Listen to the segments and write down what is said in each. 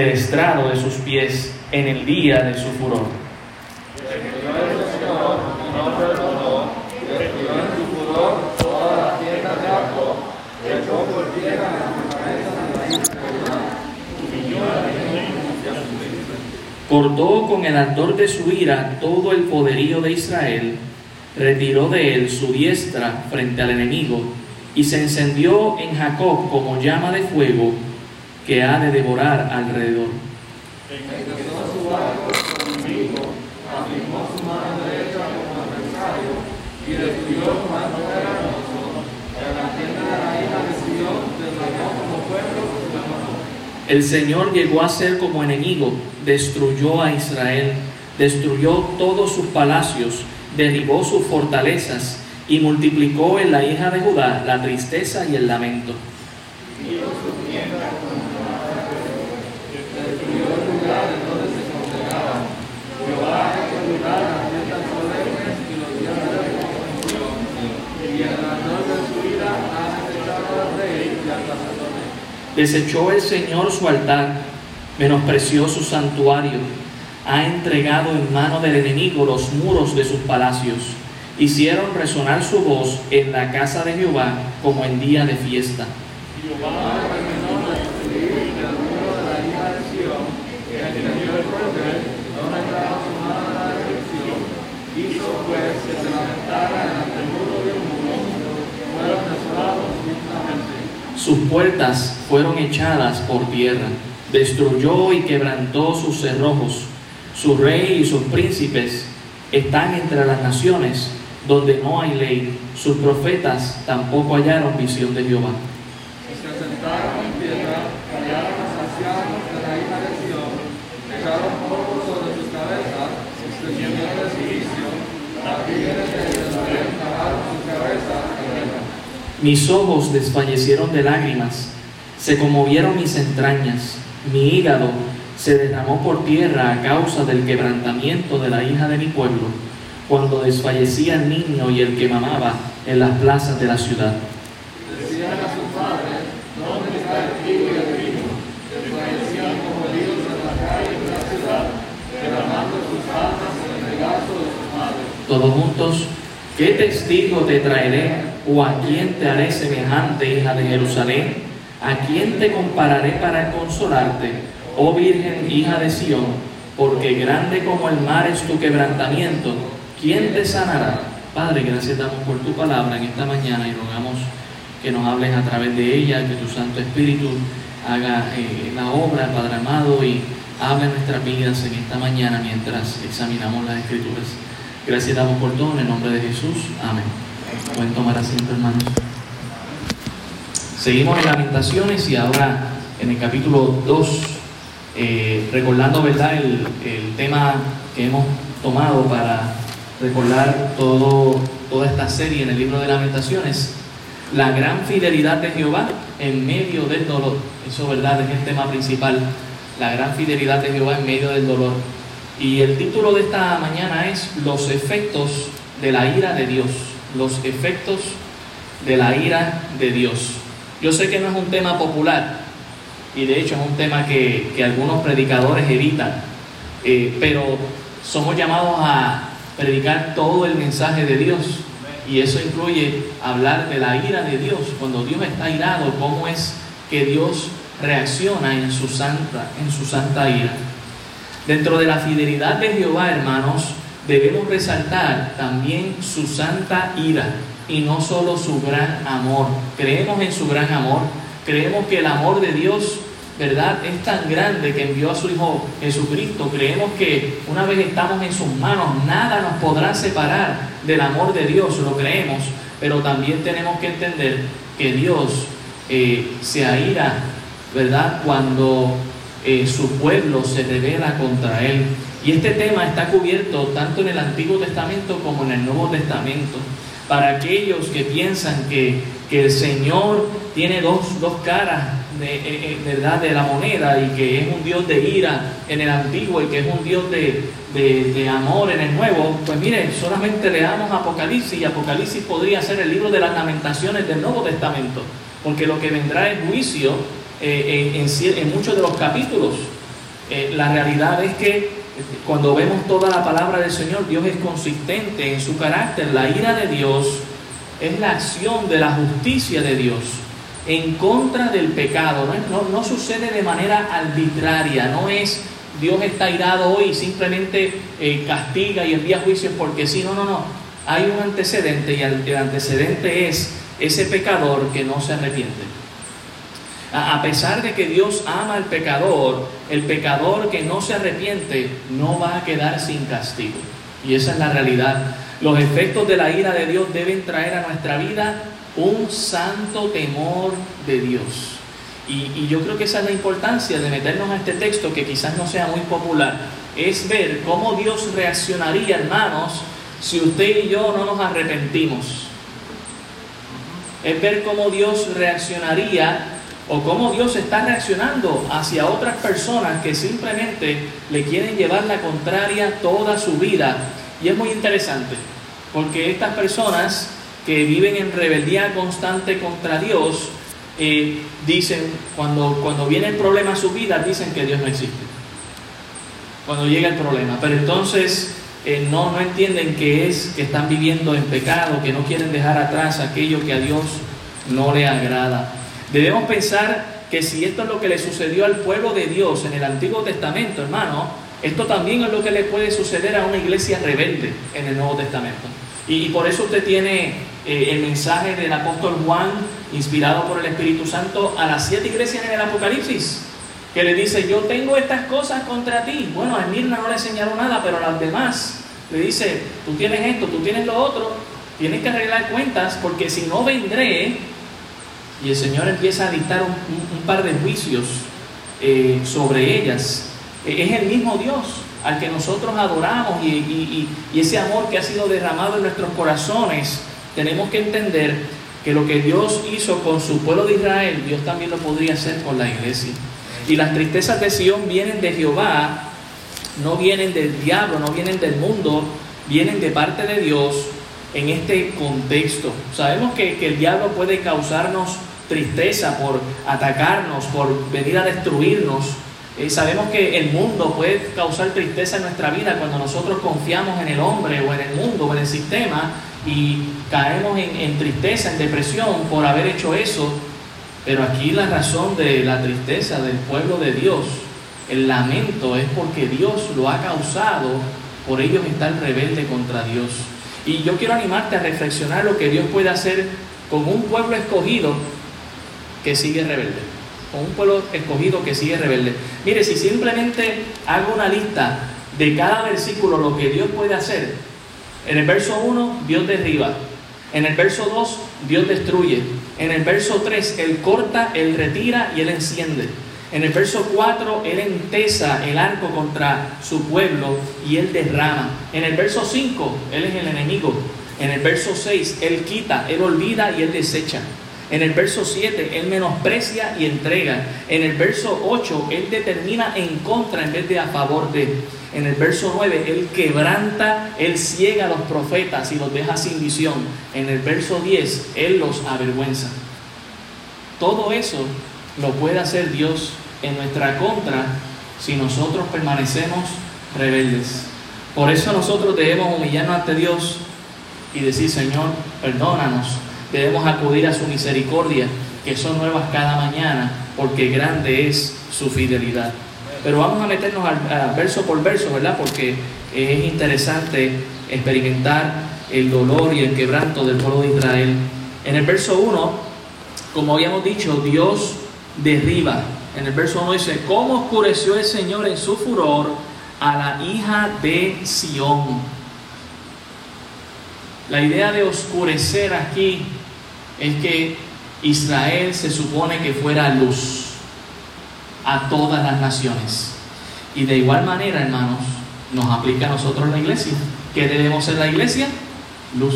el estrado de sus pies en el día de su furor. Cortó con el ardor de su ira todo el poderío de Israel, retiró de él su diestra frente al enemigo, y se encendió en Jacob como llama de fuego que ha de devorar alrededor. El Señor llegó a ser como enemigo, destruyó a Israel, destruyó todos sus palacios, derribó sus fortalezas y multiplicó en la hija de Judá la tristeza y el lamento. Desechó el Señor su altar, menospreció su santuario, ha entregado en mano del enemigo los muros de sus palacios. Hicieron resonar su voz en la casa de Jehová como en día de fiesta. Sus puertas fueron echadas por tierra, destruyó y quebrantó sus cerrojos. Su rey y sus príncipes están entre las naciones donde no hay ley. Sus profetas tampoco hallaron visión de Jehová. Mis ojos desfallecieron de lágrimas, se conmovieron mis entrañas, mi hígado se derramó por tierra a causa del quebrantamiento de la hija de mi pueblo, cuando desfallecía el niño y el que mamaba en las plazas de la ciudad. Todos juntos, ¿qué testigo te traeré ¿O a quién te haré semejante, hija de Jerusalén? ¿A quién te compararé para consolarte, oh Virgen, hija de Sión? Porque grande como el mar es tu quebrantamiento. ¿Quién te sanará? Padre, gracias damos por tu palabra en esta mañana y rogamos que nos hables a través de ella, que tu Santo Espíritu haga eh, la obra, Padre amado, y hable nuestras vidas en esta mañana mientras examinamos las Escrituras. Gracias damos por todo en el nombre de Jesús. Amén. Pueden tomar asiento, hermanos. Seguimos en Lamentaciones y ahora en el capítulo 2, eh, recordando ¿verdad? El, el, tema que hemos tomado para recordar todo, toda esta serie en el libro de Lamentaciones, la gran fidelidad de Jehová en medio del dolor. Eso ¿verdad? es el tema principal, la gran fidelidad de Jehová en medio del dolor. Y el título de esta mañana es Los efectos de la ira de Dios los efectos de la ira de Dios. Yo sé que no es un tema popular y de hecho es un tema que, algunos predicadores evitan, eh, pero somos llamados a predicar todo el mensaje de Dios y eso incluye hablar de la ira de Dios. Cuando Dios está irado, cómo es que Dios reacciona en su santa, en su santa ira. Dentro de la fidelidad de Jehová, hermanos, debemos resaltar también su santa ira y no solo su gran amor. Creemos en su gran amor, creemos que el amor de Dios, ¿verdad?, es tan grande que envió a su Hijo Jesucristo. Creemos que una vez estamos en sus manos, nada nos podrá separar del amor de Dios, lo creemos, pero también tenemos que entender que Dios eh, se aira, ¿verdad?, cuando eh, su pueblo se revela contra Él. Y este tema está cubierto tanto en el Antiguo Testamento como en el Nuevo Testamento. Para aquellos que piensan que, el Señor tiene dos, dos caras de, eh, eh, ¿verdad? de la moneda y que es un Dios de ira en el Antiguo y que es un Dios de, de amor en el Nuevo, pues mire, solamente leamos Apocalipsis y Apocalipsis podría ser el libro de las lamentaciones del Nuevo Testamento, porque lo que vendrá es juicio eh, en, en, muchos de los capítulos Eh, la realidad es que cuando vemos toda la palabra del Señor, Dios es consistente en su carácter. La ira de Dios es la acción de la justicia de Dios en contra del pecado. No, no, sucede de manera arbitraria, no es Dios está irado hoy y simplemente eh, castiga y envía juicios porque sí, no, no, no. Hay un antecedente y el antecedente es ese pecador que no se arrepiente. A pesar de que Dios ama al pecador, el pecador que no se arrepiente no va a quedar sin castigo. Y esa es la realidad. Los efectos de la ira de Dios deben traer a nuestra vida un santo temor de Dios. Y, yo creo que esa es la importancia de meternos a este texto que quizás no sea muy popular. Es ver cómo Dios reaccionaría, hermanos, si usted y yo no nos arrepentimos. Es ver cómo Dios reaccionaría o cómo Dios está reaccionando hacia otras personas que simplemente le quieren llevar la contraria toda su vida. Y es muy interesante, porque estas personas que viven en rebeldía constante contra Dios, eh, dicen, cuando, cuando viene el problema a su vida, dicen que Dios no existe. Cuando llega el problema. Pero entonces eh, no, no entienden que es que están viviendo en pecado, que no quieren dejar atrás aquello que a Dios no le agrada. Debemos pensar que si esto es lo que le sucedió al pueblo de Dios en el Antiguo Testamento, hermano, esto también es lo que le puede suceder a una iglesia rebelde en el Nuevo Testamento. Y, por eso usted tiene eh, el mensaje del apóstol Juan, inspirado por el Espíritu Santo, a las siete iglesias en el Apocalipsis, que le dice, yo tengo estas cosas contra ti. Bueno, a Mirna no le enseñaron nada, pero a las demás le dice, tú tienes esto, tú tienes lo otro, tienes que arreglar cuentas, porque si no vendré, y el Señor empieza a dictar un, par de juicios eh, sobre ellas, e, es el mismo Dios al que nosotros adoramos y, ese amor que ha sido derramado en nuestros corazones, tenemos que entender que lo que Dios hizo con su pueblo de Israel, Dios también lo podría hacer con la iglesia. Y las tristezas de Sión vienen de Jehová, no vienen del diablo, no vienen del mundo, vienen de parte de Dios en este contexto. Sabemos que, el diablo puede causarnos tristeza por atacarnos, por venir a destruirnos, eh, sabemos que el mundo puede causar tristeza en nuestra vida cuando nosotros confiamos en el hombre o en el mundo o en el sistema y caemos en, en tristeza, en depresión por haber hecho eso. Pero aquí la razón de la tristeza del pueblo de Dios, el lamento es porque Dios lo ha causado por ellos estar rebelde contra Dios. Y yo quiero animarte a reflexionar lo que Dios puede hacer con un pueblo escogido que sigue rebelde con un pueblo escogido que sigue rebelde. Mire, si simplemente hago una lista de cada versículo, lo que Dios puede hacer. En el verso 1, Dios derriba. En el verso 2, Dios destruye. En el verso 3, Él corta, Él retira y Él enciende. En el verso 4, Él entesa el arco contra su pueblo y Él derrama. En el verso 5, Él es el enemigo. En el verso 6, Él quita, Él olvida y Él desecha. En el verso 7, Él menosprecia y entrega. En el verso 8, Él determina en contra en vez de a favor de. En el verso 9, Él quebranta, Él ciega a los profetas y los deja sin visión. En el verso 10, Él los avergüenza. Todo eso lo puede hacer Dios en nuestra contra si nosotros permanecemos rebeldes. Por eso nosotros debemos humillarnos ante Dios y decir, Señor, perdónanos debemos acudir a su misericordia, que son nuevas cada mañana, porque grande es su fidelidad. Pero vamos a meternos al, verso por verso, ¿verdad? Porque es interesante experimentar el dolor y el quebranto del pueblo de Israel. En el verso 1, como habíamos dicho, Dios derriba. En el verso 1 dice, ¿cómo oscureció el Señor en su furor a la hija de Sión? La idea de oscurecer aquí es que Israel se supone que fuera luz a todas las naciones. Y de igual manera, hermanos, nos aplica a nosotros la iglesia. ¿Qué debemos ser la iglesia? Luz.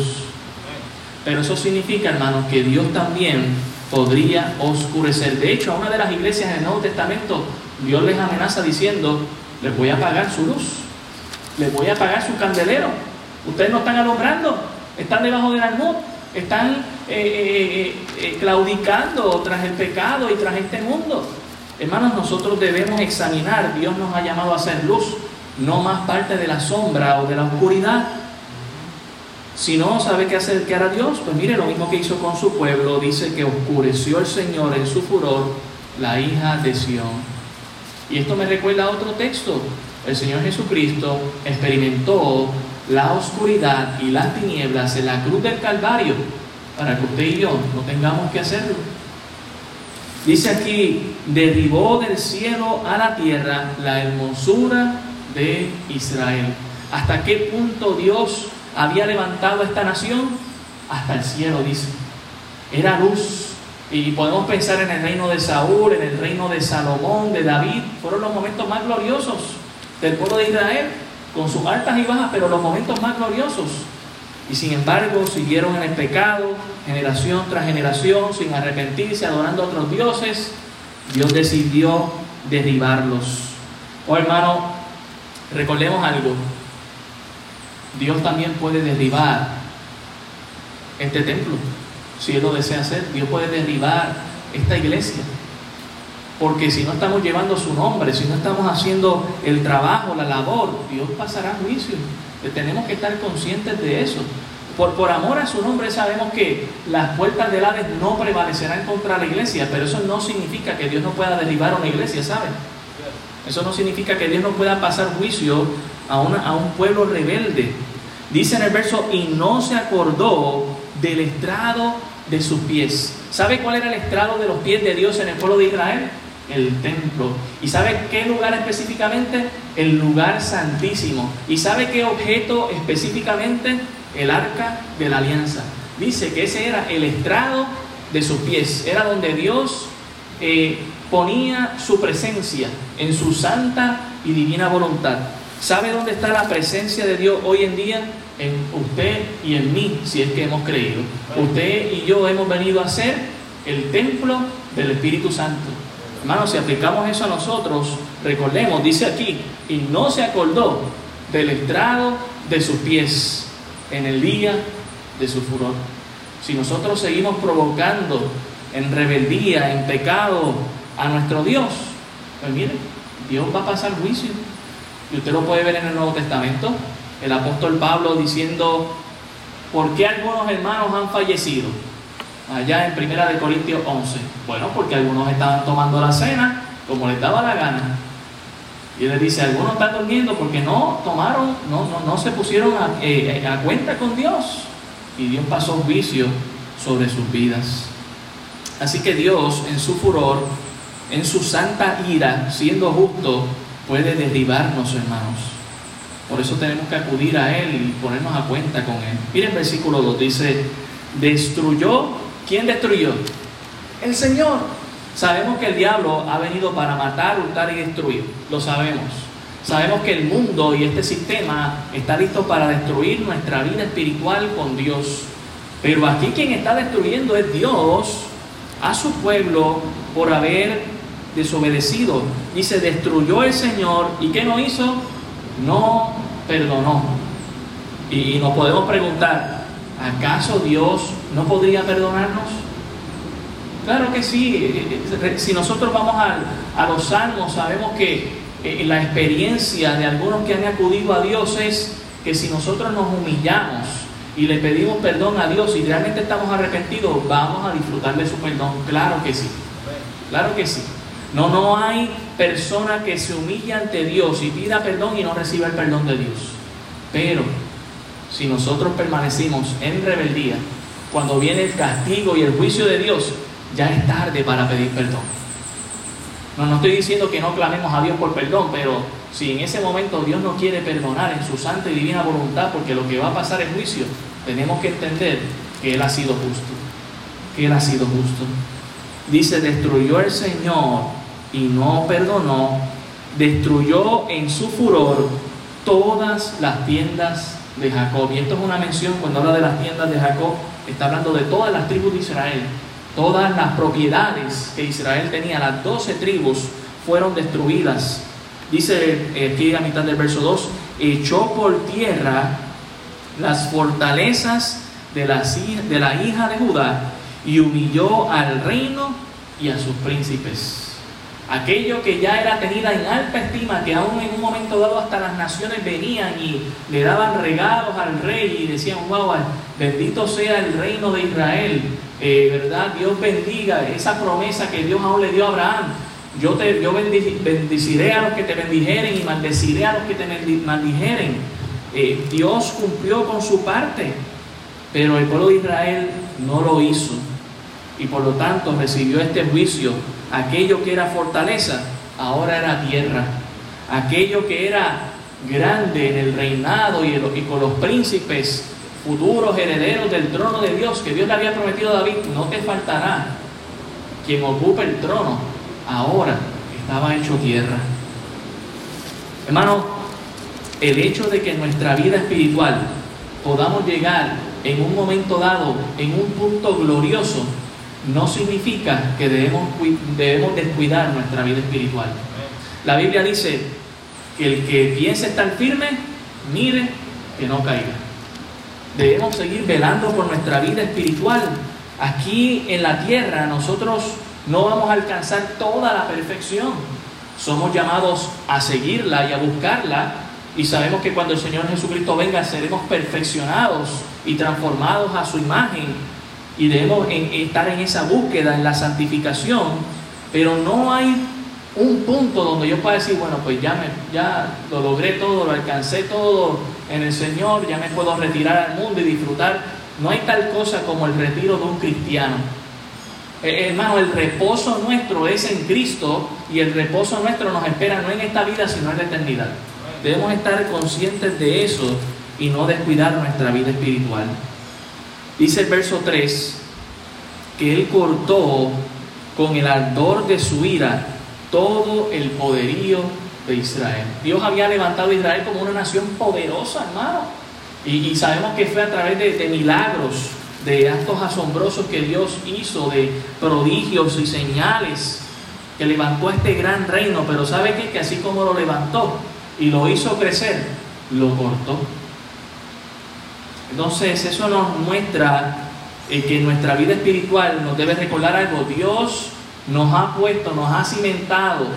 Pero eso significa, hermanos, que Dios también podría oscurecer. De hecho, a una de las iglesias del Nuevo Testamento, Dios les amenaza diciendo, les voy a apagar su luz, les voy a apagar su candelero. Ustedes no están alumbrando, están debajo del almud, están eh, eh, eh, claudicando tras el pecado y tras este mundo. Hermanos, nosotros debemos examinar, Dios nos ha llamado a ser luz, no más parte de la sombra o de la oscuridad. Si no sabe qué hacer, qué hará Dios, pues mire lo mismo que hizo con su pueblo, dice que oscureció el Señor en su furor la hija de Sión. Y esto me recuerda a otro texto. El Señor Jesucristo experimentó la oscuridad y las tinieblas en la cruz del Calvario para que usted y yo no tengamos que hacerlo. Dice aquí, derribó del cielo a la tierra la hermosura de Israel. ¿Hasta qué punto Dios había levantado esta nación? Hasta el cielo, dice. Era luz. Y podemos pensar en el reino de Saúl, en el reino de Salomón, de David. Fueron los momentos más gloriosos del pueblo de Israel, con sus altas y bajas, pero los momentos más gloriosos. Y sin embargo siguieron en el pecado, generación tras generación, sin arrepentirse, adorando a otros dioses. Dios decidió derribarlos. Oh hermano, recordemos algo. Dios también puede derribar este templo. Si Él lo desea hacer, Dios puede derribar esta iglesia. Porque si no estamos llevando su nombre, si no estamos haciendo el trabajo, la labor, Dios pasará juicio. Tenemos que estar conscientes de eso. Por, por amor a su nombre sabemos que las puertas del Hades no prevalecerán contra la iglesia, pero eso no significa que Dios no pueda derribar una iglesia, ¿saben? Eso no significa que Dios no pueda pasar juicio a, un pueblo rebelde. Dice en el verso, y no se acordó del estrado de sus pies. ¿Sabe cuál era el estrado de los pies de Dios en el pueblo de Israel? el templo. ¿Y sabe qué lugar específicamente? El lugar santísimo. ¿Y sabe qué objeto específicamente? El arca de la alianza. Dice que ese era el estrado de sus pies. Era donde Dios eh, ponía su presencia en su santa y divina voluntad. ¿Sabe dónde está la presencia de Dios hoy en día? En usted y en mí, si es que hemos creído. Usted y yo hemos venido a ser el templo del Espíritu Santo. Hermanos, si aplicamos eso a nosotros, recordemos, dice aquí, y no se acordó del estrado de sus pies en el día de su furor. Si nosotros seguimos provocando en rebeldía, en pecado a nuestro Dios, pues mire, Dios va a pasar juicio. Y usted lo puede ver en el Nuevo Testamento, el apóstol Pablo diciendo, ¿por qué algunos hermanos han fallecido? allá en Primera de Corintios 11? Bueno, porque algunos estaban tomando la cena como les daba la gana. Y él le dice, algunos están durmiendo porque no tomaron, no, no, no se pusieron a, eh, a cuenta con Dios. Y Dios pasó juicio sobre sus vidas. Así que Dios, en su furor, en su santa ira, siendo justo, puede derribarnos, hermanos. Por eso tenemos que acudir a Él y ponernos a cuenta con Él. Miren el versículo 2, dice, destruyó ¿Quién destruyó? El Señor. Sabemos que el diablo ha venido para matar, hurtar y destruir. Lo sabemos. Sabemos que el mundo y este sistema está listo para destruir nuestra vida espiritual con Dios. Pero aquí quien está destruyendo es Dios a su pueblo por haber desobedecido. Dice, destruyó el Señor y ¿qué no hizo? No perdonó. Y nos podemos preguntar, ¿acaso Dios ¿No podría perdonarnos? Claro que sí. Si nosotros vamos a, los salmos, sabemos que eh, la experiencia de algunos que han acudido a Dios es que si nosotros nos humillamos y le pedimos perdón a Dios y realmente estamos arrepentidos, vamos a disfrutar de su perdón. Claro que sí. Claro que sí. No, no hay persona que se humille ante Dios y pida perdón y no reciba el perdón de Dios. Pero si nosotros permanecimos en rebeldía, cuando viene el castigo y el juicio de Dios, ya es tarde para pedir perdón. No, no estoy diciendo que no clamemos a Dios por perdón, pero si en ese momento Dios no quiere perdonar en su santa y divina voluntad, porque lo que va a pasar es juicio, tenemos que entender que Él ha sido justo. Que Él ha sido justo. Dice, destruyó el Señor y no perdonó, destruyó en su furor todas las tiendas de Jacob. Y esto es una mención cuando habla de las tiendas de Jacob, está hablando de todas las tribus de Israel. Todas las propiedades que Israel tenía, las doce tribus, fueron destruidas. Dice eh, aquí a mitad del verso 2, echó por tierra las fortalezas de la, de la hija de Judá y humilló al reino y a sus príncipes. Aquello que ya era tenida en alta estima, que aún en un momento dado hasta las naciones venían y le daban regalos al rey y decían, wow, bendito sea el reino de Israel, eh, ¿verdad? Dios bendiga esa promesa que Dios aún le dio a Abraham. Yo, te, yo bendiciré a los que te bendijeren y maldeciré a los que te maldijeren. Eh, Dios cumplió con su parte, pero el pueblo de Israel no lo hizo y por lo tanto recibió este juicio. Aquello que era fortaleza, ahora era tierra. Aquello que era grande en el reinado y, con los príncipes futuros herederos del trono de Dios que Dios le había prometido a David, no te faltará quien ocupe el trono. Ahora estaba hecho tierra. Hermano, el hecho de que nuestra vida espiritual podamos llegar en un momento dado, en un punto glorioso, no significa que debemos, debemos descuidar nuestra vida espiritual. La Biblia dice que el que piense estar firme, mire que no caiga. Debemos seguir velando por nuestra vida espiritual. Aquí en la tierra nosotros no vamos a alcanzar toda la perfección. Somos llamados a seguirla y a buscarla y sabemos que cuando el Señor Jesucristo venga seremos perfeccionados y transformados a su imagen y debemos estar en esa búsqueda, en la santificación, pero no hay un punto donde yo pueda decir, bueno, pues ya, me, ya lo logré todo, lo alcancé todo en el Señor, ya me puedo retirar al mundo y disfrutar. No hay tal cosa como el retiro de un cristiano. Eh, hermano, el reposo nuestro es en Cristo y el reposo nuestro nos espera no en esta vida, sino en la eternidad. Debemos estar conscientes de eso y no descuidar nuestra vida espiritual. Dice el verso 3 que él cortó con el ardor de su ira todo el poderío de Israel. Dios había levantado a Israel como una nación poderosa, hermano. Y, sabemos que fue a través de, milagros, de actos asombrosos que Dios hizo, de prodigios y señales, que levantó este gran reino. Pero ¿sabe qué? Que así como lo levantó y lo hizo crecer, lo cortó. Entonces eso nos muestra eh, que nuestra vida espiritual nos debe recordar algo. Dios nos ha puesto, nos ha cimentado.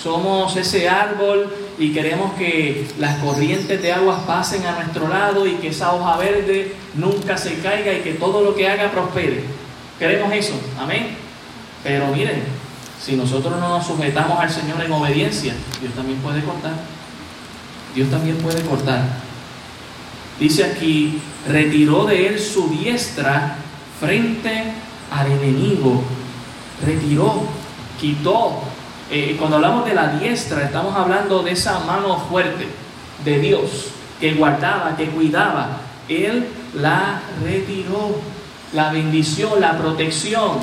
Somos ese árbol y queremos que las corrientes de aguas pasen a nuestro lado y que esa hoja verde nunca se caiga y que todo lo que haga prospere. Queremos eso, amén. Pero miren, si nosotros no nos sujetamos al Señor en obediencia, Dios también puede cortar. Dios también puede cortar. Dice aquí, retiró de él su diestra frente al enemigo. Retiró, quitó. Eh, cuando hablamos de la diestra, estamos hablando de esa mano fuerte de Dios que guardaba, que cuidaba. Él la retiró. La bendición, la protección.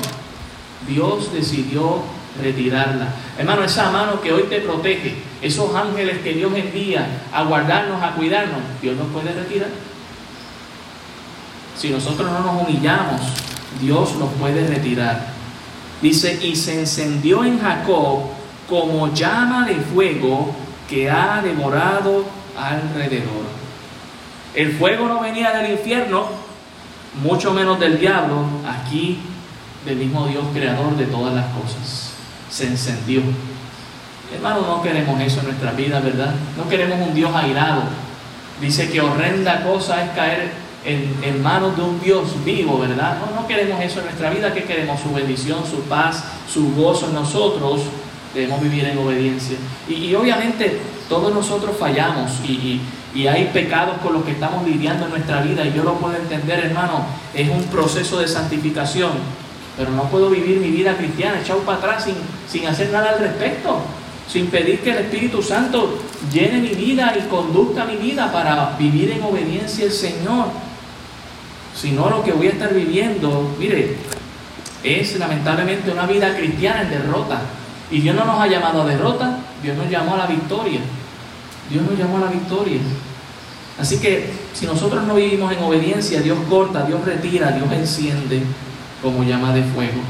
Dios decidió retirarla. Hermano, esa mano que hoy te protege, esos ángeles que Dios envía a guardarnos, a cuidarnos, Dios nos puede retirar. Si nosotros no nos humillamos, Dios nos puede retirar. Dice, y se encendió en Jacob como llama de fuego que ha devorado alrededor. El fuego no venía del infierno, mucho menos del diablo, aquí del mismo Dios creador de todas las cosas se encendió. Hermano, no queremos eso en nuestra vida, ¿verdad? No queremos un Dios airado. Dice que horrenda cosa es caer en, manos de un Dios vivo, ¿verdad? No, no queremos eso en nuestra vida. ¿Qué queremos? Su bendición, su paz, su gozo nosotros. Debemos vivir en obediencia. Y, obviamente todos nosotros fallamos y, y hay pecados con los que estamos lidiando en nuestra vida. Y yo lo puedo entender, hermano. Es un proceso de santificación pero no puedo vivir mi vida cristiana echado para atrás sin, sin hacer nada al respecto, sin pedir que el Espíritu Santo llene mi vida y conduzca mi vida para vivir en obediencia al Señor. Si no, lo que voy a estar viviendo, mire, es lamentablemente una vida cristiana en derrota. Y Dios no nos ha llamado a derrota, Dios nos llamó a la victoria. Dios nos llamó a la victoria. Así que si nosotros no vivimos en obediencia, Dios corta, Dios retira, Dios enciende como llama de fuego.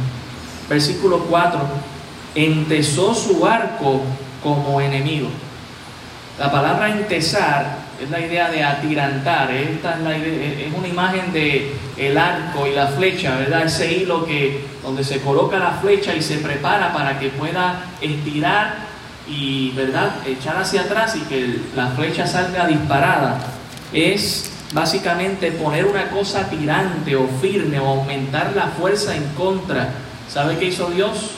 Versículo 4, entesó su arco como enemigo. La palabra entesar es la idea de atirantar, esta es, la es una imagen de el arco y la flecha, ¿verdad? Ese hilo que donde se coloca la flecha y se prepara para que pueda estirar y, ¿verdad?, echar hacia atrás y que la flecha salga disparada. Es básicamente poner una cosa tirante o firme o aumentar la fuerza en contra. ¿Sabe qué hizo Dios?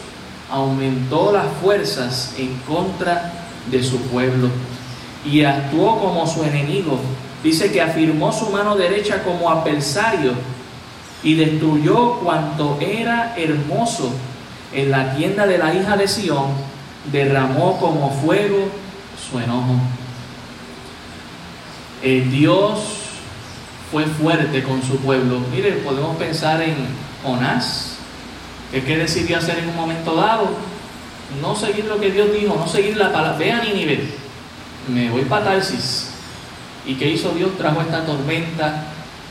Aumentó las fuerzas en contra de su pueblo y actuó como su enemigo. Dice que afirmó su mano derecha como adversario y destruyó cuanto era hermoso en la tienda de la hija de Sión, derramó como fuego su enojo. El Dios fue fuerte con su pueblo. Mire, podemos pensar en Jonás, que qué decidió hacer en un momento dado, no seguir lo que Dios dijo, no seguir la palabra, vean y me voy para Tarsis. ¿Y qué hizo Dios? Trajo esta tormenta,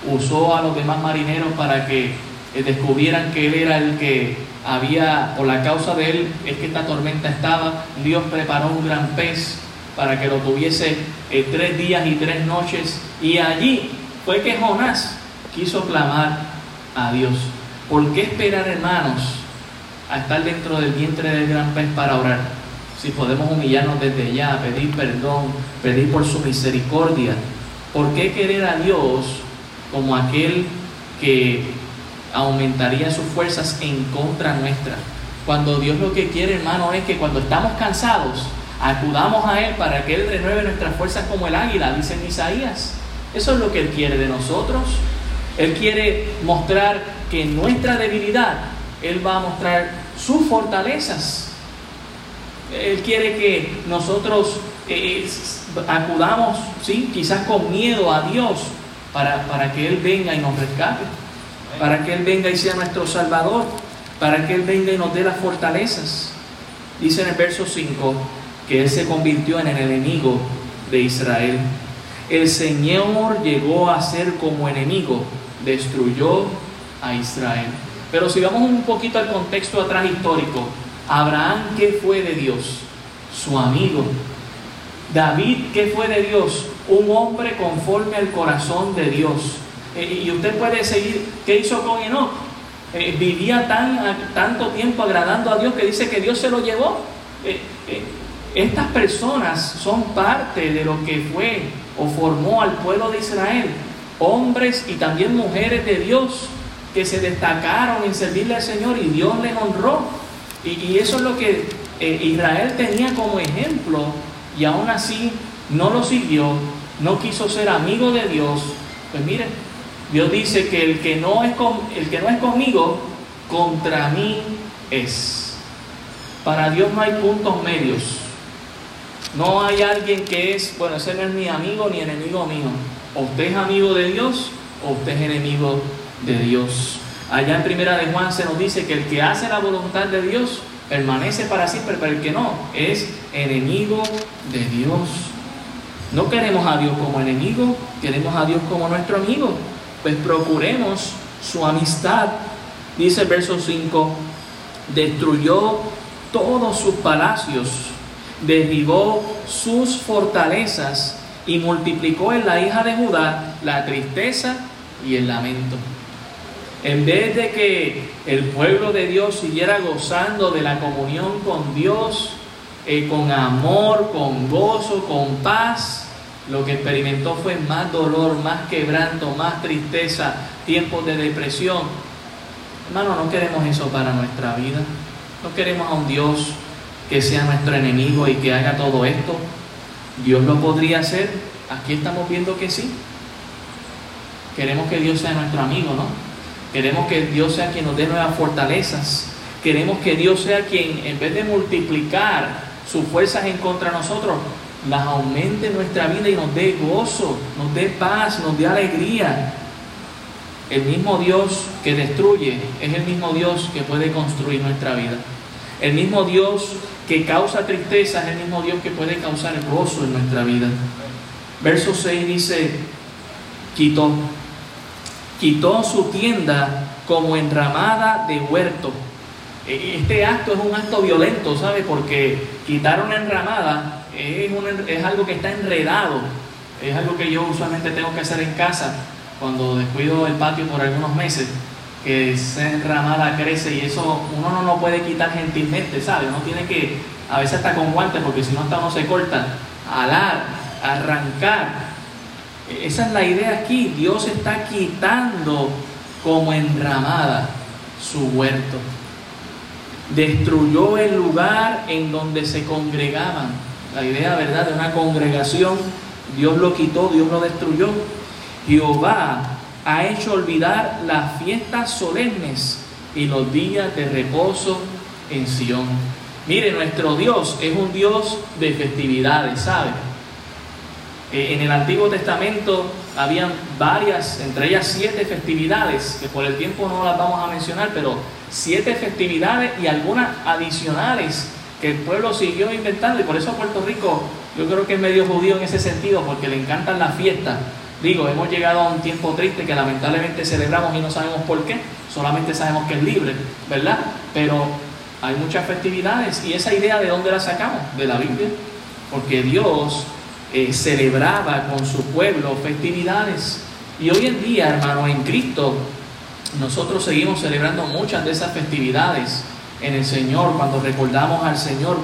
usó a los demás marineros para que eh, descubrieran que Él era el que había, por la causa de Él, es que esta tormenta estaba. Dios preparó un gran pez para que lo tuviese eh, tres días y tres noches. Y allí fue que Jonás quiso clamar a Dios. ¿Por qué esperar, hermanos, a estar dentro del vientre del gran pez para orar? si podemos humillarnos desde ya, pedir perdón, pedir por su misericordia. ¿Por qué querer a Dios como aquel que aumentaría sus fuerzas en contra nuestra? Cuando Dios lo que quiere, hermano, es que cuando estamos cansados, acudamos a Él para que Él renueve nuestras fuerzas como el águila, dice en Isaías. Eso es lo que Él quiere de nosotros. Él quiere mostrar que en nuestra debilidad Él va a mostrar sus fortalezas. Él quiere que nosotros eh, acudamos, ¿sí? quizás con miedo a Dios, para, para que Él venga y nos rescate, para que Él venga y sea nuestro Salvador, para que Él venga y nos dé las fortalezas. Dice en el verso 5 que Él se convirtió en el enemigo de Israel. El Señor llegó a ser como enemigo, destruyó a Israel. Pero si vamos un poquito al contexto atrás histórico, Abraham, ¿qué fue de Dios? Su amigo. David, ¿qué fue de Dios? Un hombre conforme al corazón de Dios. Eh, y usted puede seguir, ¿qué hizo con Enoch? Eh, vivía tan, tanto tiempo agradando a Dios que dice que Dios se lo llevó. Eh, estas personas son parte de lo que fue o formó al pueblo de Israel. Hombres y también mujeres de Dios que se destacaron en servirle al Señor y Dios les honró. Y, eso es lo que eh, Israel tenía como ejemplo y aún así no lo siguió, no quiso ser amigo de Dios. Pues miren, Dios dice que el que no es, con, el que no es conmigo, contra mí es. Para Dios no hay puntos medios. No hay alguien que es, bueno, ese no es ni amigo ni enemigo mío. O usted es amigo de Dios o usted es enemigo de Dios. Allá en Primera de Juan se nos dice que el que hace la voluntad de Dios permanece para siempre, pero el que no es enemigo de Dios. No queremos a Dios como enemigo, queremos a Dios como nuestro amigo. Pues procuremos su amistad. Dice el verso 5, destruyó todos sus palacios, derribó sus fortalezas y multiplicó en la hija de Judá la tristeza y el lamento. En vez de que el pueblo de Dios siguiera gozando de la comunión con Dios, eh, con amor, con gozo, con paz, lo que experimentó fue más dolor, más quebranto, más tristeza, tiempos de depresión. Hermano, no queremos eso para nuestra vida. No queremos a un Dios que sea nuestro enemigo y que haga todo esto. Dios lo podría hacer. Aquí estamos viendo que sí. Queremos que Dios sea nuestro amigo, ¿no? Queremos que Dios sea quien nos dé nuevas fortalezas. Queremos que Dios sea quien, en vez de multiplicar sus fuerzas en contra de nosotros, las aumente en nuestra vida y nos dé gozo, nos dé paz, nos dé alegría. El mismo Dios que destruye es el mismo Dios que puede construir nuestra vida. El mismo Dios que causa tristeza es el mismo Dios que puede causar gozo en nuestra vida. Verso 6 dice, quitó quitó su tienda como enramada de huerto. E, este acto es un acto violento, ¿sabe? Porque quitar una enramada es, algo que está enredado. Es algo que yo usualmente tengo que hacer en casa cuando descuido el patio por algunos meses, que esa enramada crece y eso uno no lo puede quitar gentilmente, ¿sabe? Uno tiene que, a veces hasta con guantes, porque si no hasta uno se corta, alar, arrancar. Esa es la idea aquí, Dios está quitando como enramada su huerto. Destruyó el lugar en donde se congregaban. La idea, ¿verdad?, de una congregación, Dios lo quitó, Dios lo destruyó. Jehová ha hecho olvidar las fiestas solemnes y los días de reposo en Sión. Mire, nuestro Dios es un Dios de festividades, ¿sabe? Eh, en el Antiguo Testamento habían varias, entre ellas siete festividades, que por el tiempo no las vamos a mencionar, pero siete festividades y algunas adicionales que el pueblo siguió inventando y por eso Puerto Rico yo creo que es medio judío en ese sentido porque le encantan las fiestas. Digo, hemos llegado a un tiempo triste que lamentablemente celebramos y no sabemos por qué, solamente sabemos que es libre, ¿verdad? Pero hay muchas festividades y esa idea de dónde la sacamos, de la Biblia, porque Dios eh, celebraba con su pueblo festividades. Y hoy en día, hermano, en Cristo, nosotros seguimos celebrando muchas de esas festividades en el Señor, cuando recordamos al Señor.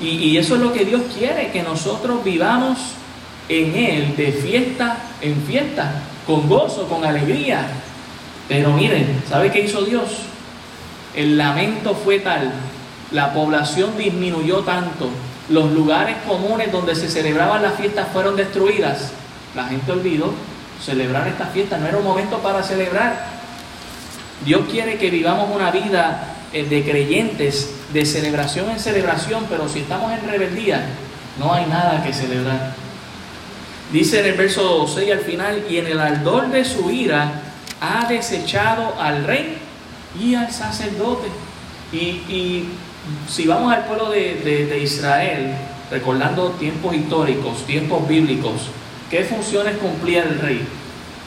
Y, y eso es lo que Dios quiere, que nosotros vivamos en Él de fiesta en fiesta, con gozo, con alegría. Pero miren, ¿sabe qué hizo Dios? El lamento fue tal, la población disminuyó tanto, los lugares comunes donde se celebraban las fiestas fueron destruidas. La gente olvidó celebrar esta fiesta, no era un momento para celebrar. Dios quiere que vivamos una vida eh, de creyentes, de celebración en celebración, pero si estamos en rebeldía, no hay nada que celebrar. Dice en el verso 6 al final, y en el ardor de su ira ha desechado al rey y al sacerdote. Y, y si vamos al pueblo de, Israel, recordando tiempos históricos, tiempos bíblicos, ¿qué funciones cumplía el rey?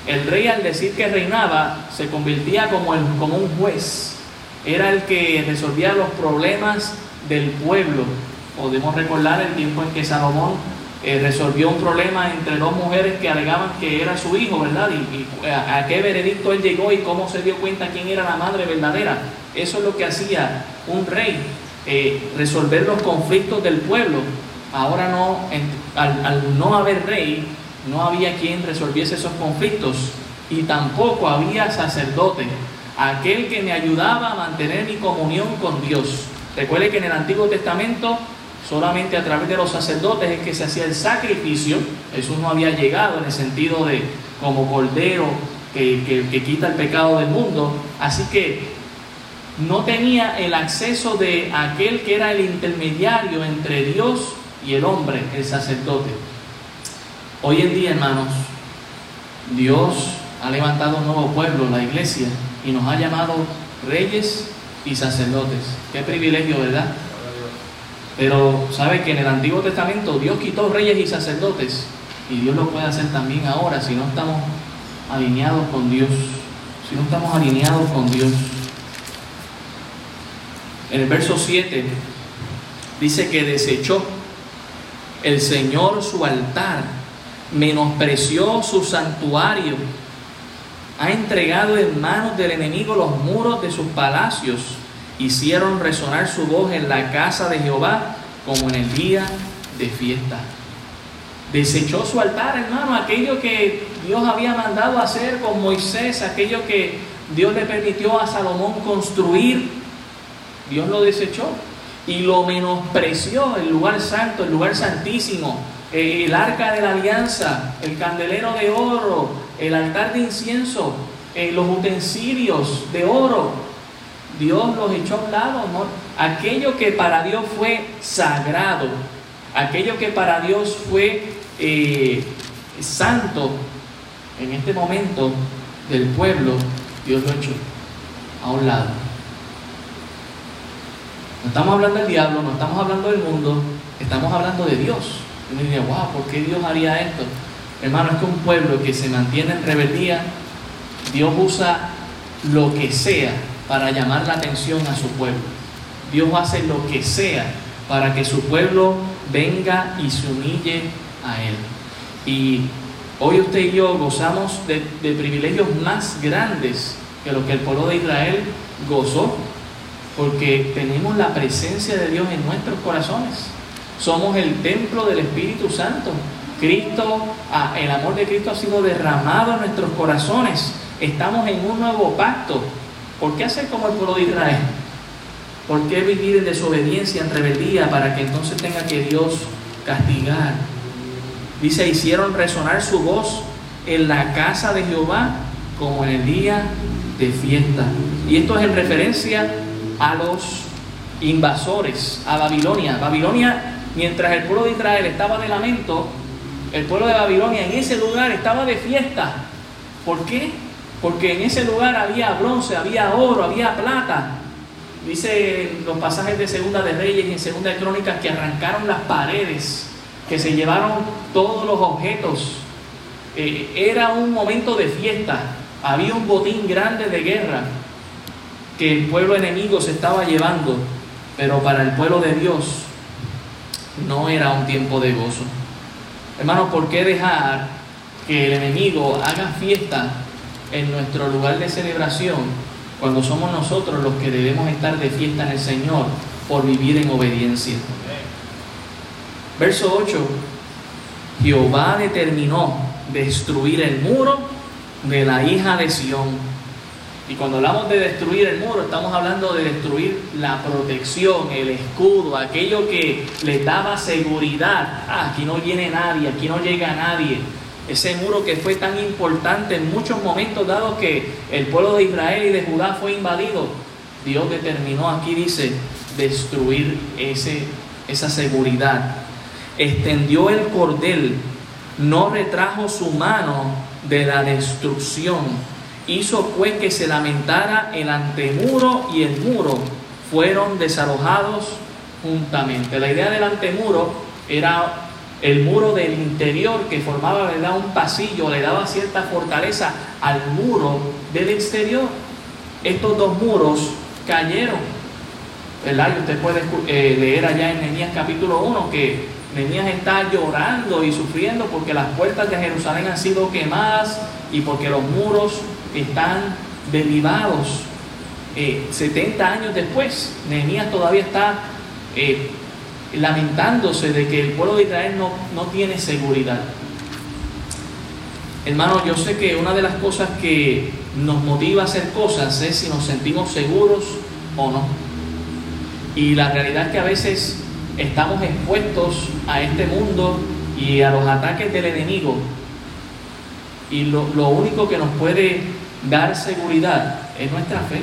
El rey al decir que reinaba se convertía como, el, como un juez, era el que resolvía los problemas del pueblo. Podemos recordar el tiempo en que Salomón eh, resolvió un problema entre dos mujeres que alegaban que era su hijo, ¿verdad? Y, a, qué veredicto él llegó y cómo se dio cuenta quién era la madre verdadera. Eso es lo que hacía un rey. Eh, resolver los conflictos del pueblo. Ahora no, al, no haber rey, no había quien resolviese esos conflictos y tampoco había sacerdote, aquel que me ayudaba a mantener mi comunión con Dios. Recuerde que en el Antiguo Testamento solamente a través de los sacerdotes es que se hacía el sacrificio, Jesús no había llegado en el sentido de como cordero que, que quita el pecado del mundo, así que no tenía el acceso de aquel que era el intermediario entre Dios y el hombre, el sacerdote. Hoy en día, hermanos, Dios ha levantado un nuevo pueblo, la iglesia, y nos ha llamado reyes y sacerdotes. Qué privilegio, ¿verdad? Pero sabe que en el Antiguo Testamento Dios quitó reyes y sacerdotes, y Dios lo puede hacer también ahora si no estamos alineados con Dios, si no estamos alineados con Dios. En el verso 7 dice que desechó el Señor su altar, menospreció su santuario, ha entregado en manos del enemigo los muros de sus palacios, hicieron resonar su voz en la casa de Jehová como en el día de fiesta. Desechó su altar, hermano, aquello que Dios había mandado hacer con Moisés, aquello que Dios le permitió a Salomón construir Dios lo desechó y lo menospreció, el lugar santo, el lugar santísimo, eh, el arca de la alianza, el candelero de oro, el altar de incienso, eh, los utensilios de oro. Dios los echó a un lado, ¿no? Aquello que para Dios fue sagrado, aquello que para Dios fue eh, santo, en este momento del pueblo, Dios lo echó a un lado. No estamos hablando del diablo, no estamos hablando del mundo, estamos hablando de Dios. Y uno diría, wow, ¿por qué Dios haría esto? Hermano, es que un pueblo que se mantiene en rebeldía, Dios usa lo que sea para llamar la atención a su pueblo. Dios hace lo que sea para que su pueblo venga y se humille a Él. Y Hoy usted y yo gozamos de, privilegios más grandes que lo que el pueblo de Israel gozó, porque tenemos la presencia de Dios en nuestros corazones. Somos el templo del Espíritu Santo. Cristo, ah, el amor de Cristo ha sido derramado en nuestros corazones. Estamos en un nuevo pacto. ¿Por qué hacer como el pueblo de Israel? ¿Por qué vivir en desobediencia, en rebeldía, para que entonces tenga que Dios castigar? Dice, hicieron resonar su voz en la casa de Jehová como en el día de fiesta. Y esto es en referencia a los invasores, a Babilonia. Babilonia, mientras el pueblo de Israel estaba de lamento, el pueblo de Babilonia en ese lugar estaba de fiesta. ¿Por qué? Porque en ese lugar había bronce, había oro, había plata. Dice los pasajes de Segunda de Reyes y en Segunda de Crónicas que arrancaron las paredes, que se llevaron todos los objetos. Eh, era un momento de fiesta. Había un botín grande de guerra que el pueblo enemigo se estaba llevando, pero para el pueblo de Dios no era un tiempo de gozo. Hermanos, ¿por qué dejar que el enemigo haga fiesta en nuestro lugar de celebración cuando somos nosotros los que debemos estar de fiesta en el Señor por vivir en obediencia? Verso 8. Jehová determinó destruir el muro de la hija de Sión y cuando hablamos de destruir el muro, estamos hablando de destruir la protección, el escudo, aquello que le daba seguridad. Ah, aquí no viene nadie, aquí no llega nadie. Ese muro que fue tan importante en muchos momentos, dado que el pueblo de Israel y de Judá fue invadido, Dios determinó aquí, dice, destruir ese, esa seguridad. Extendió el cordel, no retrajo su mano de la destrucción hizo pues que se lamentara el antemuro y el muro fueron desalojados juntamente. La idea del antemuro era el muro del interior que formaba ¿verdad? un pasillo, le daba cierta fortaleza al muro del exterior. Estos dos muros cayeron. ¿verdad? Y usted puede eh, leer allá en Nehemías capítulo 1 que Nehemías está llorando y sufriendo porque las puertas de Jerusalén han sido quemadas y porque los muros están derribados 70 eh, años después. Nehemías todavía está eh, lamentándose de que el pueblo de Israel no, no tiene seguridad. Hermano, yo sé que una de las cosas que nos motiva a hacer cosas es si nos sentimos seguros o no. Y la realidad es que a veces estamos expuestos a este mundo y a los ataques del enemigo. Y lo, lo único que nos puede dar seguridad es nuestra fe.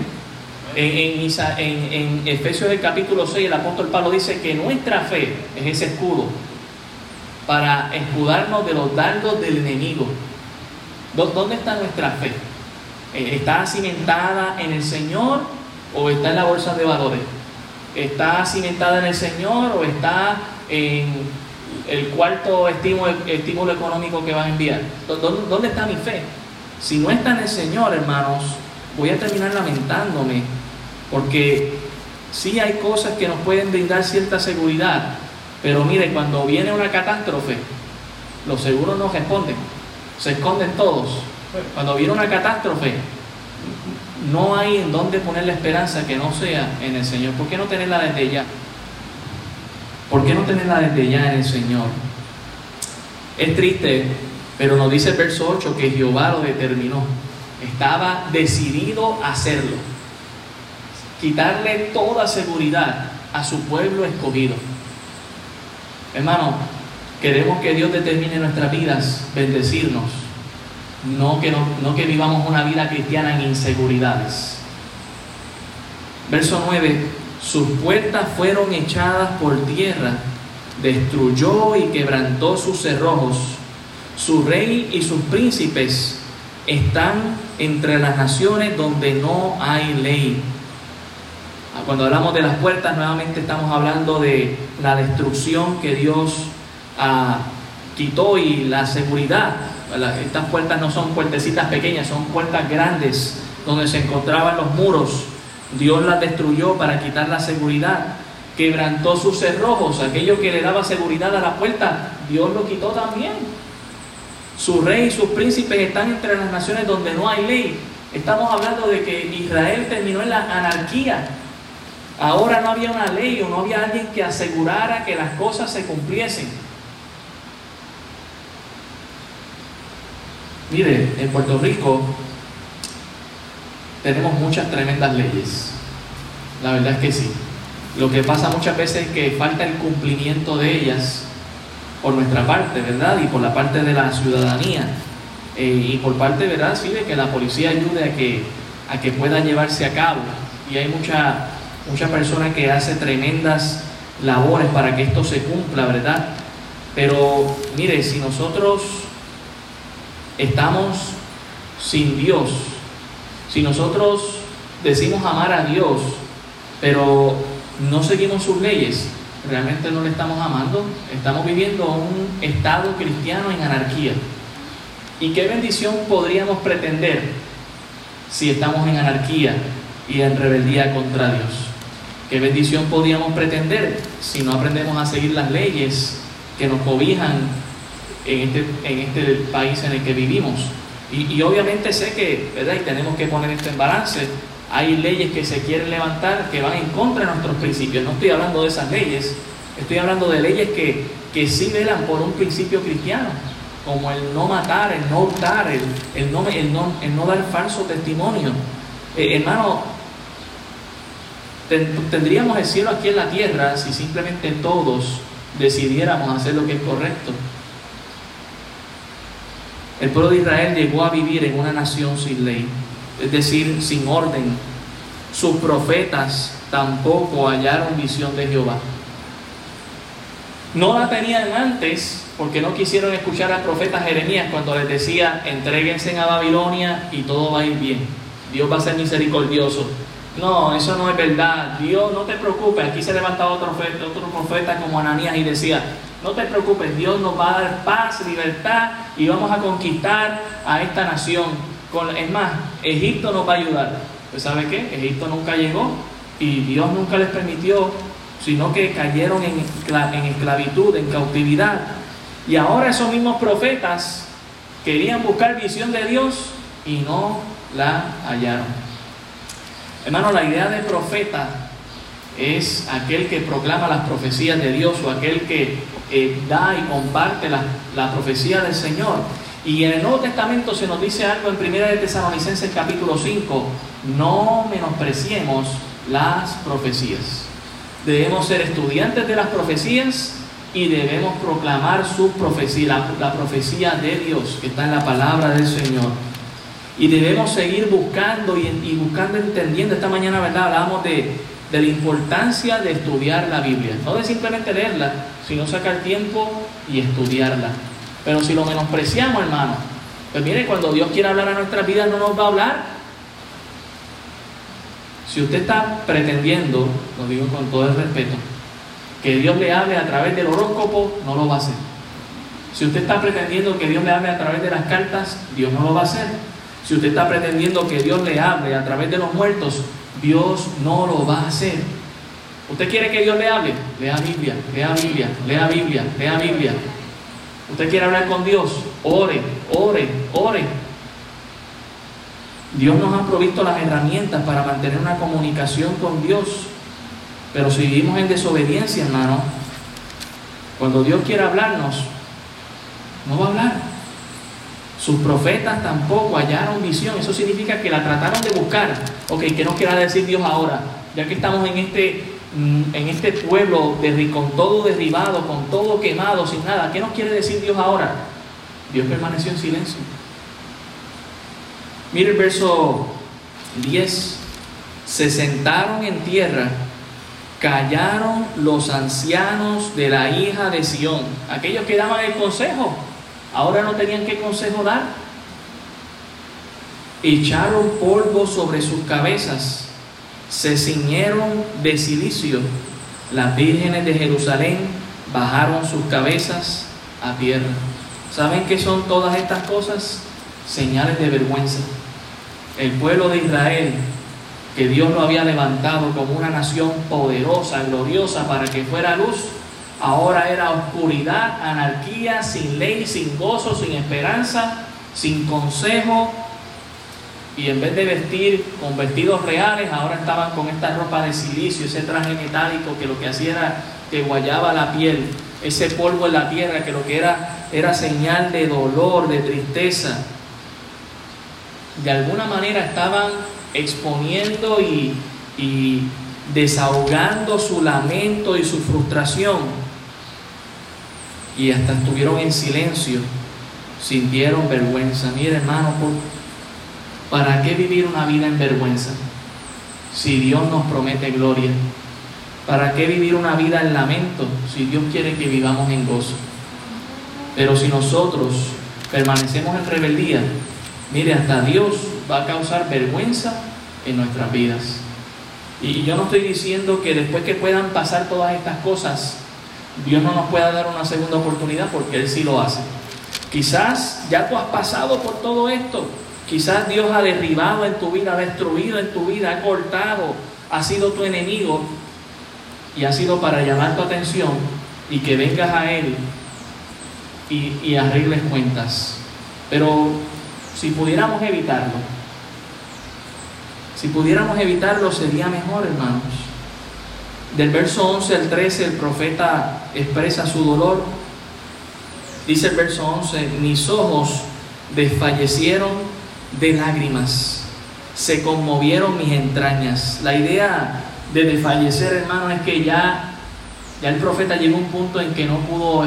En, en, en, Efesios del capítulo 6 el apóstol Pablo dice que nuestra fe es ese escudo para escudarnos de los dardos del enemigo. ¿Dónde está nuestra fe? Eh, ¿Está cimentada en el Señor o está en la bolsa de valores? ¿Está cimentada en el Señor o está en el cuarto estímulo, estímulo económico que va a enviar? ¿Dónde está mi fe? Si no está en el Señor, hermanos, voy a terminar lamentándome, porque sí hay cosas que nos pueden brindar cierta seguridad, pero mire, cuando viene una catástrofe, los seguros no responden, se esconden todos. Cuando viene una catástrofe, no hay en dónde poner la esperanza que no sea en el Señor. ¿Por qué no tenerla desde ya? ¿Por qué no tenerla desde ya en el Señor? Es triste pero nos dice el verso 8 que Jehová lo determinó. Estaba decidido a hacerlo. Quitarle toda seguridad a su pueblo escogido. Hermano, queremos que Dios determine nuestras vidas, bendecirnos. No que, no, que vivamos una vida cristiana en inseguridades. Verso 9. Sus puertas fueron echadas por tierra, destruyó y quebrantó sus cerrojos su rey y sus príncipes están entre las naciones donde no hay ley. Cuando hablamos de las puertas, nuevamente estamos hablando de la destrucción que Dios ah, quitó y la seguridad. Estas puertas no son puertecitas pequeñas, son puertas grandes donde se encontraban los muros. Dios las destruyó para quitar la seguridad. Quebrantó sus cerrojos, aquello que le daba seguridad a la puerta, Dios lo quitó también. Su rey y sus príncipes están entre las naciones donde no hay ley. Estamos hablando de que Israel terminó en la anarquía. Ahora no había una ley o no había alguien que asegurara que las cosas se cumpliesen. Mire, en Puerto Rico tenemos muchas tremendas leyes. La verdad es que sí. Lo que pasa muchas veces es que falta el cumplimiento de ellas por nuestra parte, ¿verdad? Y por la parte de la ciudadanía. Eh, y por parte, ¿verdad? Sí, de que la policía ayude a que, a que pueda llevarse a cabo. Y hay mucha, mucha persona que hace tremendas labores para que esto se cumpla, ¿verdad? Pero mire, si nosotros estamos sin Dios, si nosotros decimos amar a Dios, pero no seguimos sus leyes, realmente no le estamos amando, estamos viviendo un estado cristiano en anarquía. ¿Y qué bendición podríamos pretender si estamos en anarquía y en rebeldía contra Dios? ¿Qué bendición podríamos pretender si no aprendemos a seguir las leyes que nos cobijan en este, en este país en el que vivimos? Y, y obviamente sé que, ¿verdad? Y tenemos que poner esto en balance hay leyes que se quieren levantar que van en contra de nuestros principios. No estoy hablando de esas leyes, estoy hablando de leyes que, que sí velan por un principio cristiano, como el no matar, el no hurtar, el, el, no, el, no, el no dar falso testimonio. Eh, hermano, tendríamos el cielo aquí en la tierra si simplemente todos decidiéramos hacer lo que es correcto. El pueblo de Israel llegó a vivir en una nación sin ley es decir, sin orden. Sus profetas tampoco hallaron visión de Jehová. No la tenían antes porque no quisieron escuchar al profeta Jeremías cuando les decía, entréguense a Babilonia y todo va a ir bien. Dios va a ser misericordioso. No, eso no es verdad. Dios, no te preocupes. Aquí se levantaba otro profeta, como Ananías y decía, no te preocupes, Dios nos va a dar paz, libertad y vamos a conquistar a esta nación es más, Egipto nos va a ayudar. ¿Usted sabe qué? Egipto nunca llegó y Dios nunca les permitió, sino que cayeron en esclavitud, en cautividad. Y ahora esos mismos profetas querían buscar visión de Dios y no la hallaron. Hermano, la idea de profeta es aquel que proclama las profecías de Dios o aquel que eh, da y comparte la, la profecía del Señor. Y en el Nuevo Testamento se nos dice algo en 1 de Tesalonicenses capítulo 5, no menospreciemos las profecías. Debemos ser estudiantes de las profecías y debemos proclamar su profecía, la, profecía de Dios que está en la palabra del Señor. Y debemos seguir buscando y, buscando, entendiendo. Esta mañana, ¿verdad? Hablamos de, de la importancia de estudiar la Biblia. No de simplemente leerla, sino sacar tiempo y estudiarla. Pero si lo menospreciamos, hermano, pues mire, cuando Dios quiere hablar a nuestras vidas no nos va a hablar. Si usted está pretendiendo, lo digo con todo el respeto, que Dios le hable a través del horóscopo, no lo va a hacer. Si usted está pretendiendo que Dios le hable a través de las cartas, Dios no lo va a hacer. Si usted está pretendiendo que Dios le hable a través de los muertos, Dios no lo va a hacer. ¿Usted quiere que Dios le hable? Lea Biblia, lea Biblia, lea Biblia, lea Biblia. Usted quiere hablar con Dios, ore, ore, ore. Dios nos ha provisto las herramientas para mantener una comunicación con Dios. Pero si vivimos en desobediencia, hermano, cuando Dios quiere hablarnos, no va a hablar. Sus profetas tampoco hallaron visión. Eso significa que la trataron de buscar. Ok, ¿qué nos quiera decir Dios ahora? Ya que estamos en este Mm, en este pueblo con todo derribado, con todo quemado, sin nada. ¿Qué nos quiere decir Dios ahora? Dios permaneció en silencio. Mire el verso 10. Se sentaron en tierra, callaron los ancianos de la hija de Sión. Aquellos que daban el consejo, ahora no tenían qué consejo dar. Echaron polvo sobre sus cabezas se ciñeron de silicio. Las vírgenes de Jerusalén bajaron sus cabezas a tierra. ¿Saben qué son todas estas cosas? Señales de vergüenza. El pueblo de Israel, que Dios lo había levantado como una nación poderosa, gloriosa, para que fuera luz, ahora era oscuridad, anarquía, sin ley, sin gozo, sin esperanza, sin consejo. Y en vez de vestir con vestidos reales, ahora estaban con esta ropa de silicio, ese traje metálico que lo que hacía era que guayaba la piel, ese polvo en la tierra que lo que era era señal de dolor, de tristeza. De alguna manera estaban exponiendo y, y desahogando su lamento y su frustración. Y hasta estuvieron en silencio, sintieron vergüenza. Mire hermano, ¿para qué vivir una vida en vergüenza? Si Dios nos promete gloria. ¿Para qué vivir una vida en lamento si Dios quiere que vivamos en gozo? Pero si nosotros permanecemos en rebeldía, mire, hasta Dios va a causar vergüenza en nuestras vidas. Y yo no estoy diciendo que después que puedan pasar todas estas cosas, Dios no nos pueda dar una segunda oportunidad porque Él sí lo hace. Quizás ya tú has pasado por todo esto. Quizás Dios ha derribado en tu vida, ha destruido en tu vida, ha cortado, ha sido tu enemigo y ha sido para llamar tu atención y que vengas a Él y, y arregles cuentas. Pero si pudiéramos evitarlo, si pudiéramos evitarlo sería mejor, hermanos. Del verso 11 al 13 el profeta expresa su dolor. Dice el verso 11, mis ojos desfallecieron de lágrimas, se conmovieron mis entrañas. La idea de desfallecer, hermano, es que ya, ya el profeta llegó a un punto en que no pudo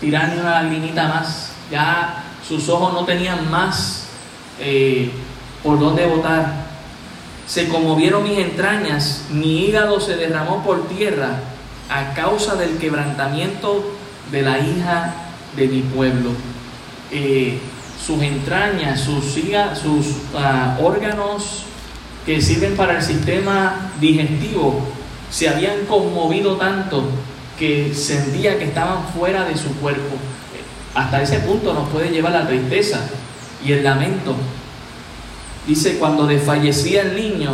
tirar ni una lagrimita más. Ya sus ojos no tenían más eh, por dónde botar se conmovieron mis entrañas, mi hígado se derramó por tierra a causa del quebrantamiento de la hija de mi pueblo. Eh, sus entrañas, sus, sus ah, órganos que sirven para el sistema digestivo se habían conmovido tanto que sentía que estaban fuera de su cuerpo. Hasta ese punto nos puede llevar la tristeza y el lamento Dice, cuando desfallecía el niño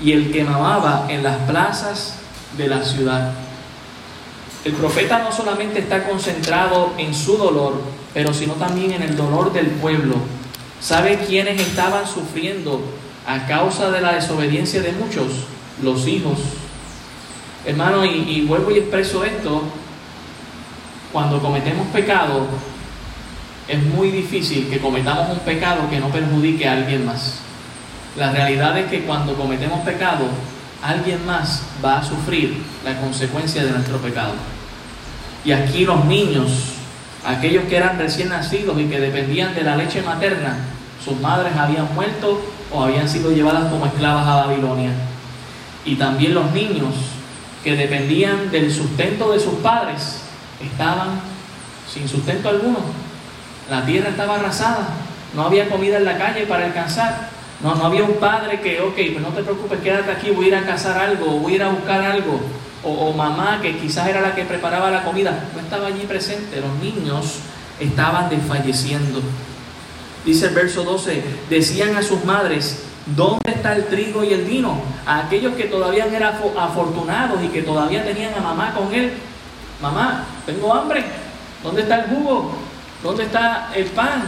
y el que mamaba en las plazas de la ciudad. El profeta no solamente está concentrado en su dolor, pero sino también en el dolor del pueblo. ¿Sabe quiénes estaban sufriendo a causa de la desobediencia de muchos? Los hijos. Hermano, y, y vuelvo y expreso esto, cuando cometemos pecado, es muy difícil que cometamos un pecado que no perjudique a alguien más. La realidad es que cuando cometemos pecado, alguien más va a sufrir la consecuencia de nuestro pecado. Y aquí los niños, aquellos que eran recién nacidos y que dependían de la leche materna, sus madres habían muerto o habían sido llevadas como esclavas a Babilonia. Y también los niños que dependían del sustento de sus padres estaban sin sustento alguno. La tierra estaba arrasada, no había comida en la calle para alcanzar. No, no había un padre que, ok, pues no te preocupes, quédate aquí, voy a ir a cazar algo, voy a ir a buscar algo. O, o, mamá, que quizás era la que preparaba la comida, no estaba allí presente. Los niños estaban desfalleciendo. Dice el verso 12, decían a sus madres, ¿dónde está el trigo y el vino? A aquellos que todavía eran afortunados y que todavía tenían a mamá con él. Mamá, tengo hambre. ¿Dónde está el jugo? ¿Dónde está el pan?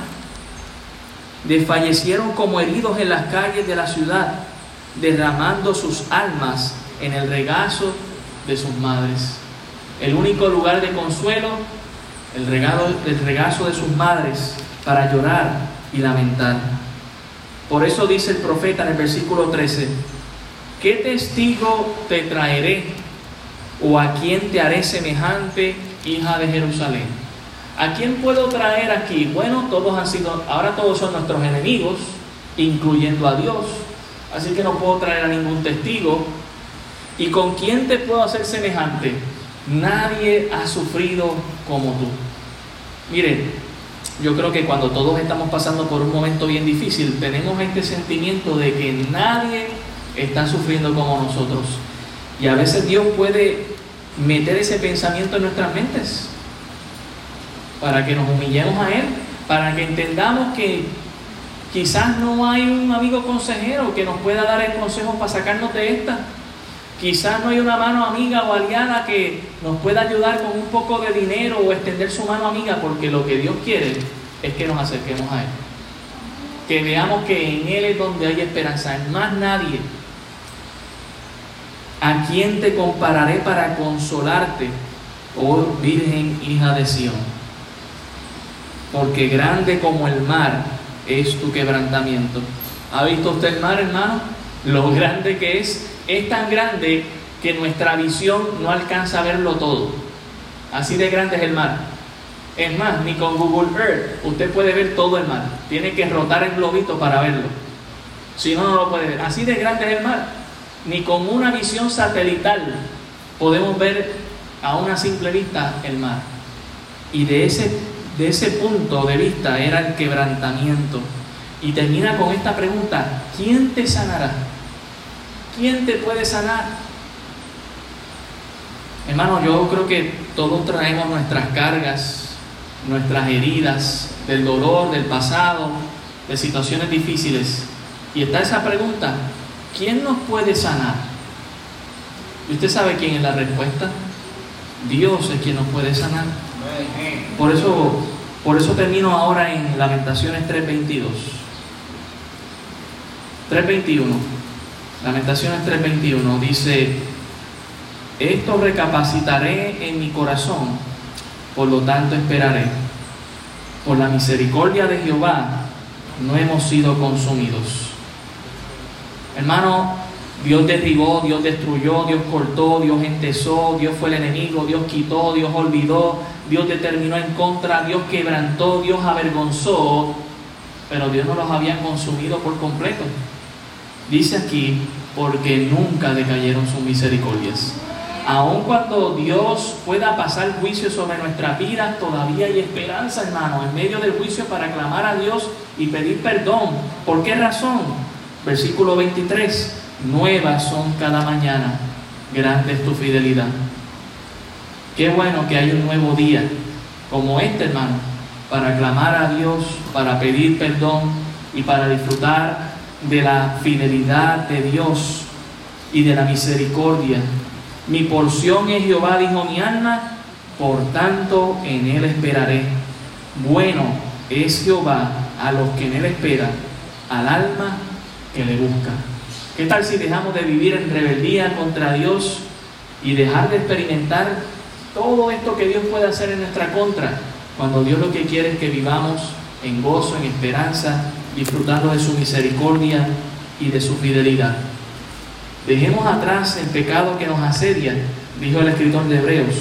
Desfallecieron como heridos en las calles de la ciudad, derramando sus almas en el regazo de sus madres. El único lugar de consuelo, el, regalo, el regazo de sus madres para llorar y lamentar. Por eso dice el profeta en el versículo 13, ¿qué testigo te traeré o a quién te haré semejante, hija de Jerusalén? ¿A quién puedo traer aquí? Bueno, todos han sido, ahora todos son nuestros enemigos, incluyendo a Dios. Así que no puedo traer a ningún testigo. ¿Y con quién te puedo hacer semejante? Nadie ha sufrido como tú. Miren, yo creo que cuando todos estamos pasando por un momento bien difícil, tenemos este sentimiento de que nadie está sufriendo como nosotros. Y a veces Dios puede meter ese pensamiento en nuestras mentes para que nos humillemos a Él, para que entendamos que quizás no hay un amigo consejero que nos pueda dar el consejo para sacarnos de esta. Quizás no hay una mano amiga o aliada que nos pueda ayudar con un poco de dinero o extender su mano amiga, porque lo que Dios quiere es que nos acerquemos a Él. Que veamos que en Él es donde hay esperanza, en más nadie. ¿A quién te compararé para consolarte, oh Virgen hija de Sión? Porque grande como el mar es tu quebrantamiento. ¿Ha visto usted el mar, hermano? Lo grande que es es tan grande que nuestra visión no alcanza a verlo todo. Así de grande es el mar. Es más, ni con Google Earth usted puede ver todo el mar. Tiene que rotar el globito para verlo. Si no, no lo puede ver. Así de grande es el mar. Ni con una visión satelital podemos ver a una simple vista el mar. Y de ese, de ese punto de vista era el quebrantamiento. Y termina con esta pregunta, ¿quién te sanará? ¿Quién te puede sanar? Hermano, yo creo que todos traemos nuestras cargas, nuestras heridas, del dolor, del pasado, de situaciones difíciles. Y está esa pregunta, ¿quién nos puede sanar? ¿Y usted sabe quién es la respuesta? Dios es quien nos puede sanar. Por eso, por eso termino ahora en Lamentaciones 3.22. 3.21. Lamentaciones 3:21 dice, esto recapacitaré en mi corazón, por lo tanto esperaré. Por la misericordia de Jehová no hemos sido consumidos. Hermano, Dios derribó, Dios destruyó, Dios cortó, Dios entesó, Dios fue el enemigo, Dios quitó, Dios olvidó, Dios determinó en contra, Dios quebrantó, Dios avergonzó, pero Dios no los había consumido por completo. Dice aquí, porque nunca decayeron sus misericordias. Aun cuando Dios pueda pasar juicio sobre nuestras vidas, todavía hay esperanza, hermano, en medio del juicio para clamar a Dios y pedir perdón. ¿Por qué razón? Versículo 23, nuevas son cada mañana, grande es tu fidelidad. Qué bueno que hay un nuevo día como este, hermano, para clamar a Dios, para pedir perdón y para disfrutar de la fidelidad de Dios y de la misericordia. Mi porción es Jehová, dijo mi alma, por tanto en él esperaré. Bueno es Jehová a los que en él esperan, al alma que le busca. ¿Qué tal si dejamos de vivir en rebeldía contra Dios y dejar de experimentar todo esto que Dios puede hacer en nuestra contra? Cuando Dios lo que quiere es que vivamos en gozo, en esperanza disfrutando de su misericordia y de su fidelidad. Dejemos atrás el pecado que nos asedia, dijo el escritor de Hebreos,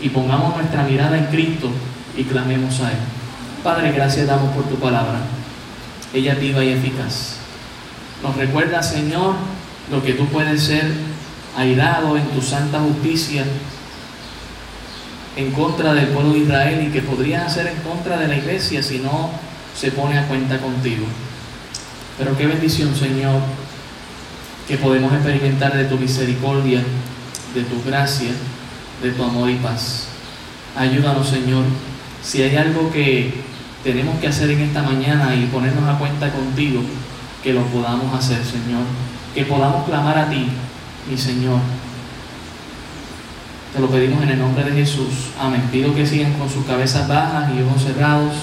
y pongamos nuestra mirada en Cristo y clamemos a Él. Padre, gracias damos por tu palabra. Ella viva y eficaz. Nos recuerda, Señor, lo que tú puedes ser airado en tu santa justicia en contra del pueblo de Israel y que podrías hacer en contra de la iglesia si no se pone a cuenta contigo. Pero qué bendición, Señor, que podemos experimentar de tu misericordia, de tu gracia, de tu amor y paz. Ayúdanos, Señor, si hay algo que tenemos que hacer en esta mañana y ponernos a cuenta contigo, que lo podamos hacer, Señor. Que podamos clamar a ti, mi Señor. Te lo pedimos en el nombre de Jesús. Amén. Pido que sigan con sus cabezas bajas y ojos cerrados.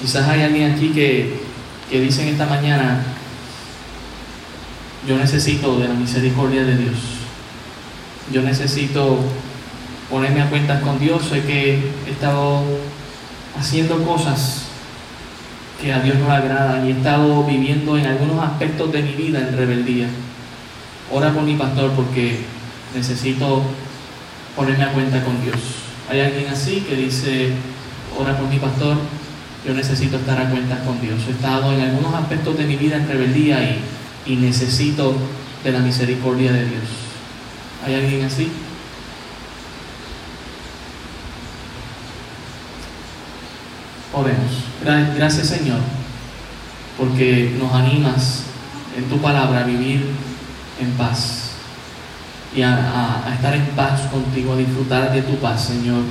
Quizás hay alguien aquí que, que dice en esta mañana, yo necesito de la misericordia de Dios. Yo necesito ponerme a cuentas con Dios. Sé que he estado haciendo cosas que a Dios no le agradan y he estado viviendo en algunos aspectos de mi vida en rebeldía. Ora por mi pastor porque necesito ponerme a cuenta con Dios. Hay alguien así que dice, ora por mi pastor yo necesito estar a cuentas con Dios. He estado en algunos aspectos de mi vida en rebeldía y, y necesito de la misericordia de Dios. ¿Hay alguien así? Oremos. Gracias Señor, porque nos animas en tu palabra a vivir en paz y a, estar en paz contigo, a disfrutar de tu paz, Señor.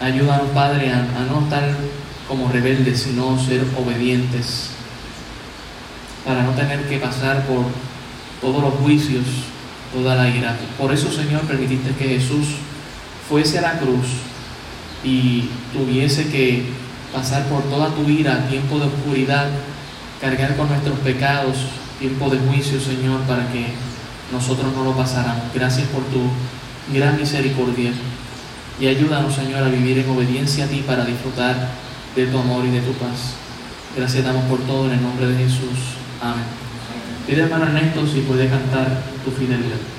Ayúdanos, Padre, a, a no estar como rebeldes, sino ser obedientes, para no tener que pasar por todos los juicios toda la ira. Por eso, Señor, permitiste que Jesús fuese a la cruz y tuviese que pasar por toda tu ira, tiempo de oscuridad, cargar con nuestros pecados, tiempo de juicio, Señor, para que nosotros no lo pasáramos. Gracias por tu gran misericordia y ayúdanos, Señor, a vivir en obediencia a ti para disfrutar de tu amor y de tu paz. Gracias damos por todo en el nombre de Jesús. Amén. Pide hermano Ernesto si puede cantar tu fidelidad.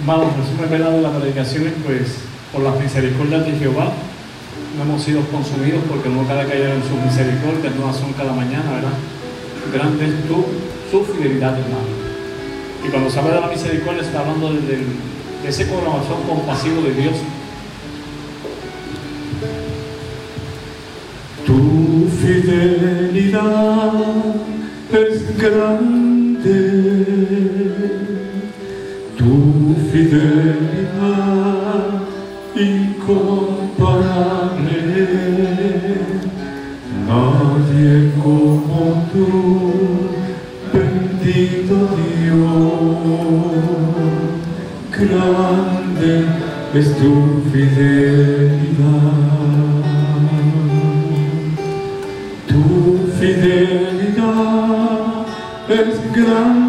Hermanos, resumen de las predicaciones, pues por las misericordias de Jehová no hemos sido consumidos porque no cada caer en sus misericordias, no son cada mañana, ¿verdad? Grande es tu, su fidelidad, hermano. Y cuando se habla de la misericordia, está hablando de, de ese corazón compasivo de Dios. Tu fidelidad es grande tu fidelidad incomparable, nadie como tú, bendito Dios, grande es tu fidelidad. Tu fidelidad es grande